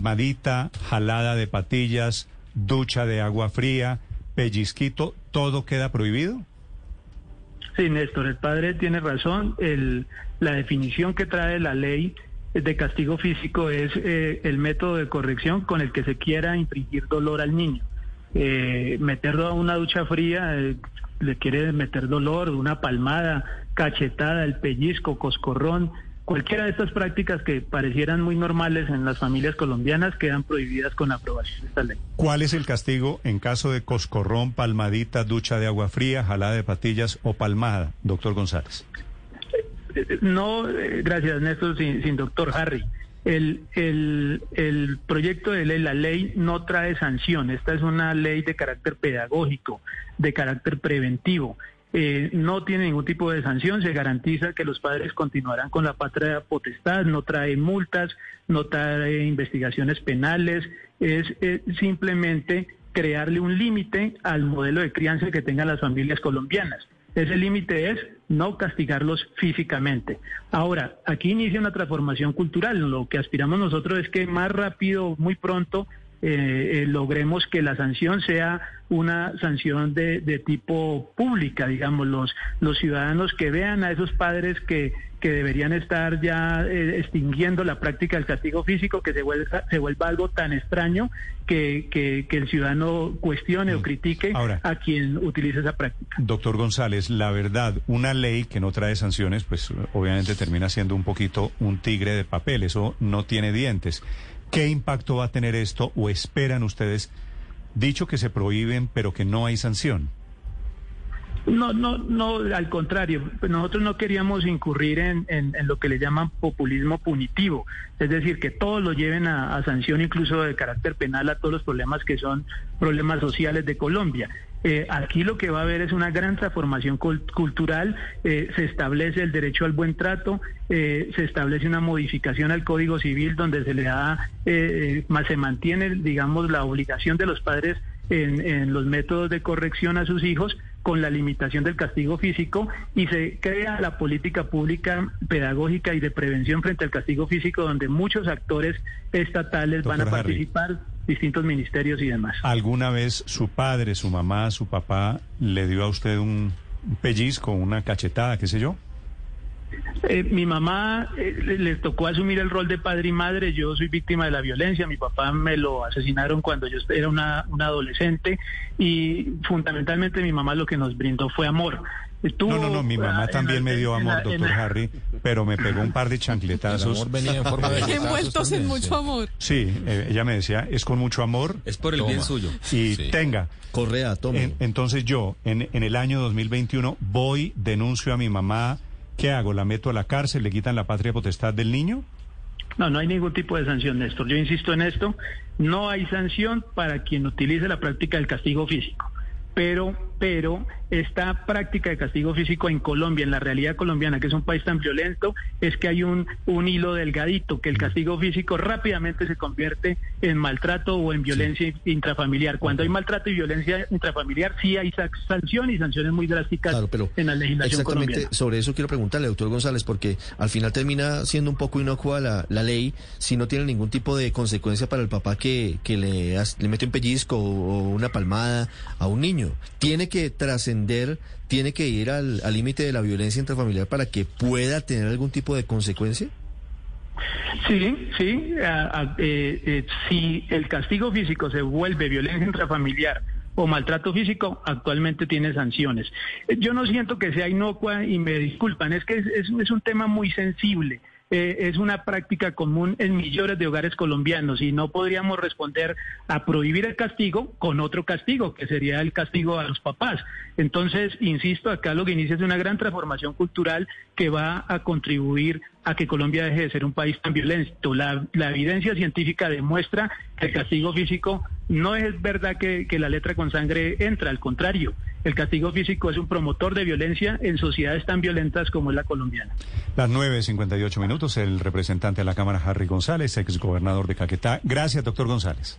Madita, jalada de patillas, ducha de agua fría, pellizquito, ¿todo queda prohibido? Sí, Néstor, el padre tiene razón. La definición que trae la ley de castigo físico es eh, el método de corrección con el que se quiera infligir dolor al niño. Eh, meterlo a una ducha fría eh, le quiere meter dolor, una palmada, cachetada, el pellizco, coscorrón. Cualquiera de estas prácticas que parecieran muy normales en las familias colombianas quedan prohibidas con la aprobación de esta ley. ¿Cuál es el castigo en caso de coscorrón, palmadita, ducha de agua fría, jalada de patillas o palmada, doctor González? No, eh, gracias Néstor, sin, sin doctor Harry. El, el, el, proyecto de ley, la ley no trae sanción. Esta es una ley de carácter pedagógico, de carácter preventivo. Eh, no tiene ningún tipo de sanción, se garantiza que los padres continuarán con la patria potestad, no trae multas, no trae investigaciones penales, es, es simplemente crearle un límite al modelo de crianza que tengan las familias colombianas. Ese límite es no castigarlos físicamente. Ahora, aquí inicia una transformación cultural. Lo que aspiramos nosotros es que más rápido, muy pronto, eh, eh, logremos que la sanción sea una sanción de, de, tipo pública, digamos, los, los ciudadanos que vean a esos padres que, que deberían estar ya eh, extinguiendo la práctica del castigo físico, que se vuelva, se vuelva algo tan extraño que, que, que el ciudadano cuestione o critique Ahora, a quien utiliza esa práctica. Doctor González, la verdad, una ley que no trae sanciones, pues obviamente termina siendo un poquito un tigre de papel, eso no tiene dientes. ¿Qué impacto va a tener esto o esperan ustedes, dicho que se prohíben pero que no hay sanción? No, no, no, al contrario, nosotros no queríamos incurrir en, lo que le llaman populismo punitivo, es decir, que todos lo lleven a, sanción incluso de carácter penal a todos los problemas que son problemas sociales de Colombia. Eh, aquí lo que va a haber es una gran transformación cultural, eh, se establece el derecho al buen trato, eh, se establece una modificación al Código Civil donde se le da, más se mantiene, digamos, la obligación de los padres en los métodos de corrección a sus hijos con la limitación del castigo físico y se crea la política pública pedagógica y de prevención frente al castigo físico donde muchos actores estatales Doctor van a Harry. participar, distintos ministerios y demás. ¿Alguna vez su padre, su mamá, su papá le dio a usted un pellizco, una cachetada, qué sé yo? Eh, mi mamá eh, le, le, tocó asumir el rol de padre y madre, yo soy víctima de la violencia, mi papá me lo asesinaron cuando yo era una, una adolescente y fundamentalmente mi mamá lo que nos brindó fue amor. Estuvo, no, no, no, mi mamá también me dio amor, doctor la, Harry, pero me pegó un par de chancletazos. El amor venía en forma de Envueltos en mucho amor. Sí, eh, ella me decía, es con mucho amor. Es por el toma. bien suyo. Y sí. tenga. Correa, tome. En, entonces yo, en, en el año 2021, voy, denuncio a mi mamá, ¿qué hago? ¿La meto a la cárcel? ¿Le quitan la patria potestad del niño? No, no hay ningún tipo de sanción, Néstor. Yo insisto en esto. No hay sanción para quien utilice la práctica del castigo físico. Pero, pero esta práctica de castigo físico en Colombia, en la realidad colombiana, que es un país tan violento, es que hay un, un hilo delgadito, que el castigo físico rápidamente se convierte en maltrato o en violencia sí. intrafamiliar. Cuando hay maltrato y violencia intrafamiliar, sí hay sanción y sanciones muy drásticas claro, pero en la legislación exactamente colombiana. sobre eso quiero preguntarle, doctor González, porque al final termina siendo un poco inocua la, la ley si no tiene ningún tipo de consecuencia para el papá que, que le, le mete un pellizco o una palmada a un niño. Tiene que trascender tiene que ir al límite de la violencia intrafamiliar para que pueda tener algún tipo de consecuencia? Sí, sí. Eh, eh, si el castigo físico se vuelve violencia intrafamiliar o maltrato físico, actualmente tiene sanciones. Yo no siento que sea inocua y me disculpan, es que es, es, es un tema muy sensible. Eh, es una práctica común en millones de hogares colombianos y no podríamos responder a prohibir el castigo con otro castigo, que sería el castigo a los papás. Entonces, insisto, acá lo que inicia es una gran transformación cultural que va a contribuir a que Colombia deje de ser un país tan violento. La, la evidencia científica demuestra que el castigo físico no es verdad que, que la letra con sangre entra, al contrario, el castigo físico es un promotor de violencia en sociedades tan violentas como es la colombiana. Las 9.58 minutos, el representante de la Cámara, Harry González, ex gobernador de Caquetá. Gracias, doctor González.